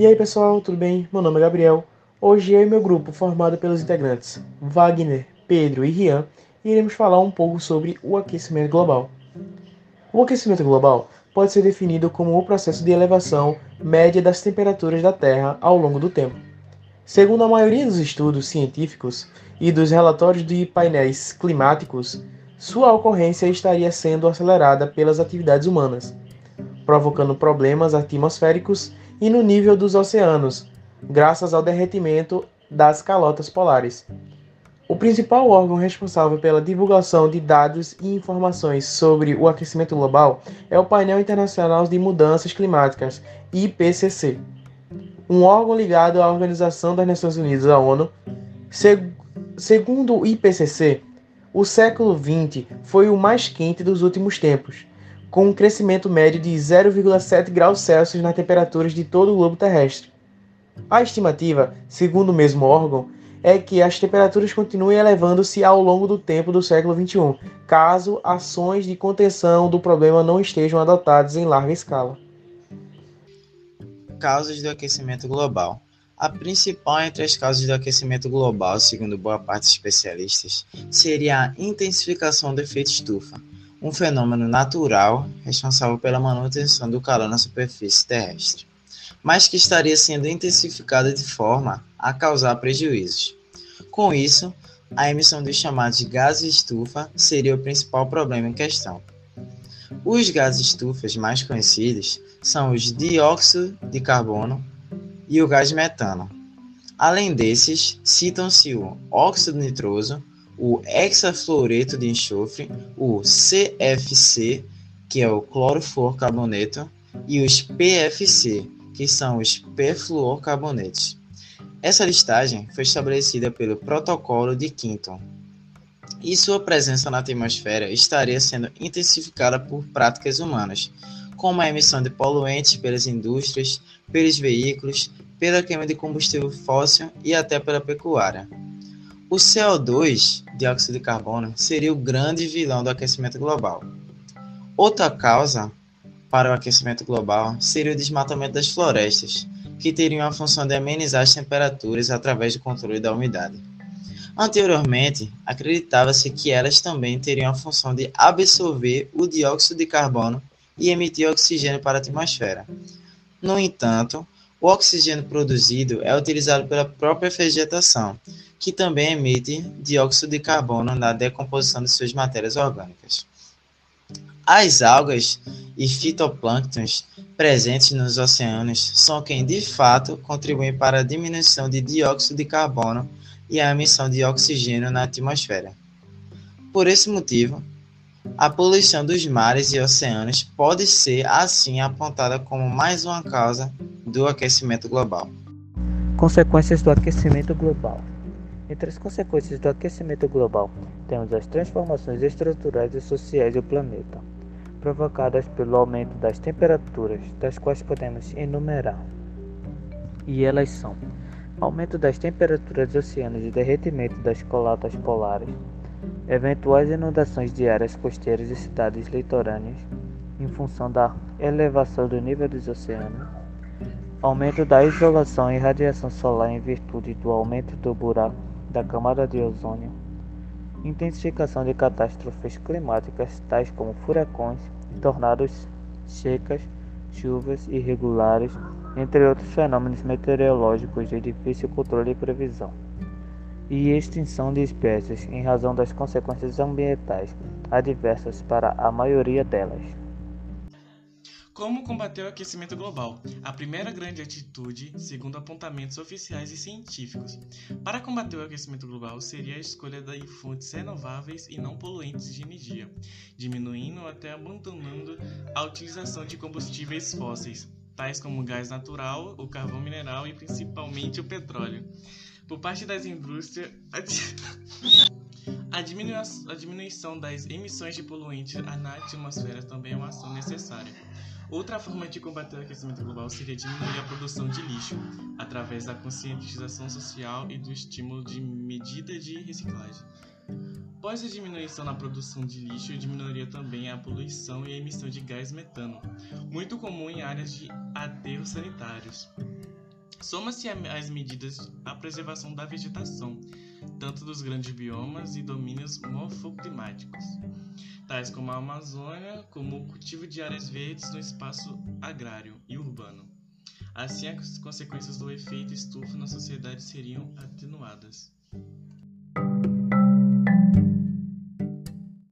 E aí pessoal, tudo bem? Meu nome é Gabriel. Hoje eu e meu grupo, formado pelos integrantes Wagner, Pedro e Rian, iremos falar um pouco sobre o aquecimento global. O aquecimento global pode ser definido como o processo de elevação média das temperaturas da Terra ao longo do tempo. Segundo a maioria dos estudos científicos e dos relatórios de painéis climáticos, sua ocorrência estaria sendo acelerada pelas atividades humanas, provocando problemas atmosféricos e no nível dos oceanos, graças ao derretimento das calotas polares. O principal órgão responsável pela divulgação de dados e informações sobre o aquecimento global é o Painel Internacional de Mudanças Climáticas, IPCC, um órgão ligado à Organização das Nações Unidas, a ONU. segundo o IPCC, o século XX foi o mais quente dos últimos tempos, com um crescimento médio de 0,7 graus Celsius nas temperaturas de todo o globo terrestre. A estimativa, segundo o mesmo órgão, é que as temperaturas continuem elevando-se ao longo do tempo do século XXI, caso ações de contenção do problema não estejam adotadas em larga escala. Causas do aquecimento global. A principal entre as causas do aquecimento global, segundo boa parte dos especialistas, seria a intensificação do efeito estufa, um fenômeno natural responsável pela manutenção do calor na superfície terrestre, mas que estaria sendo intensificado de forma a causar prejuízos. Com isso, a emissão dos chamados gases estufa seria o principal problema em questão. Os gases estufas mais conhecidos são os dióxido de carbono e o gás metano. Além desses, citam-se o óxido nitroso, o hexafluoreto de enxofre, o CFC, que é o clorofluorcarboneto, e os PFC, que são os perfluorcarbonetos. Essa listagem foi estabelecida pelo Protocolo de Quinton, e sua presença na atmosfera estaria sendo intensificada por práticas humanas, como a emissão de poluentes pelas indústrias, pelos veículos, pela queima de combustível fóssil e até pela pecuária. O CO2, dióxido de carbono, seria o grande vilão do aquecimento global. Outra causa para o aquecimento global seria o desmatamento das florestas, que teriam a função de amenizar as temperaturas através do controle da umidade. Anteriormente, acreditava-se que elas também teriam a função de absorver o dióxido de carbono e emitir oxigênio para a atmosfera. No entanto, o oxigênio produzido é utilizado pela própria vegetação, que também emite dióxido de carbono na decomposição de suas matérias orgânicas. As algas e fitoplânctons presentes nos oceanos são quem de fato contribuem para a diminuição de dióxido de carbono e a emissão de oxigênio na atmosfera. Por esse motivo, a poluição dos mares e oceanos pode ser assim apontada como mais uma causa do aquecimento global. Consequências do aquecimento global. Entre as consequências do aquecimento global, temos as transformações estruturais e sociais do planeta, provocadas pelo aumento das temperaturas, das quais podemos enumerar. E elas são: aumento das temperaturas dos oceanos e derretimento das calotas polares, eventuais inundações de áreas costeiras e cidades litorâneas, em função da elevação do nível dos oceanos, aumento da isolação e radiação solar em virtude do aumento do buraco da camada de ozônio, intensificação de catástrofes climáticas tais como furacões, tornados, secas, chuvas irregulares, entre outros fenômenos meteorológicos de difícil controle e previsão, e extinção de espécies em razão das consequências ambientais adversas para a maioria delas. Como combater o aquecimento global? A primeira grande atitude, segundo apontamentos oficiais e científicos, para combater o aquecimento global seria a escolha de fontes renováveis e não poluentes de energia, diminuindo ou até abandonando a utilização de combustíveis fósseis, tais como o gás natural, o carvão mineral e principalmente o petróleo. Por parte das indústrias, a diminuição das emissões de poluentes na atmosfera também é uma ação necessária. Outra forma de combater o aquecimento global seria diminuir a produção de lixo, através da conscientização social e do estímulo de medida de reciclagem. Após a diminuição na produção de lixo, diminuiria também a poluição e a emissão de gás metano, muito comum em áreas de aterros sanitários. Soma-se às medidas a preservação da vegetação, tanto dos grandes biomas e domínios morfoclimáticos, tais como a Amazônia, como o cultivo de áreas verdes no espaço agrário e urbano. Assim, as consequências do efeito estufa na sociedade seriam atenuadas.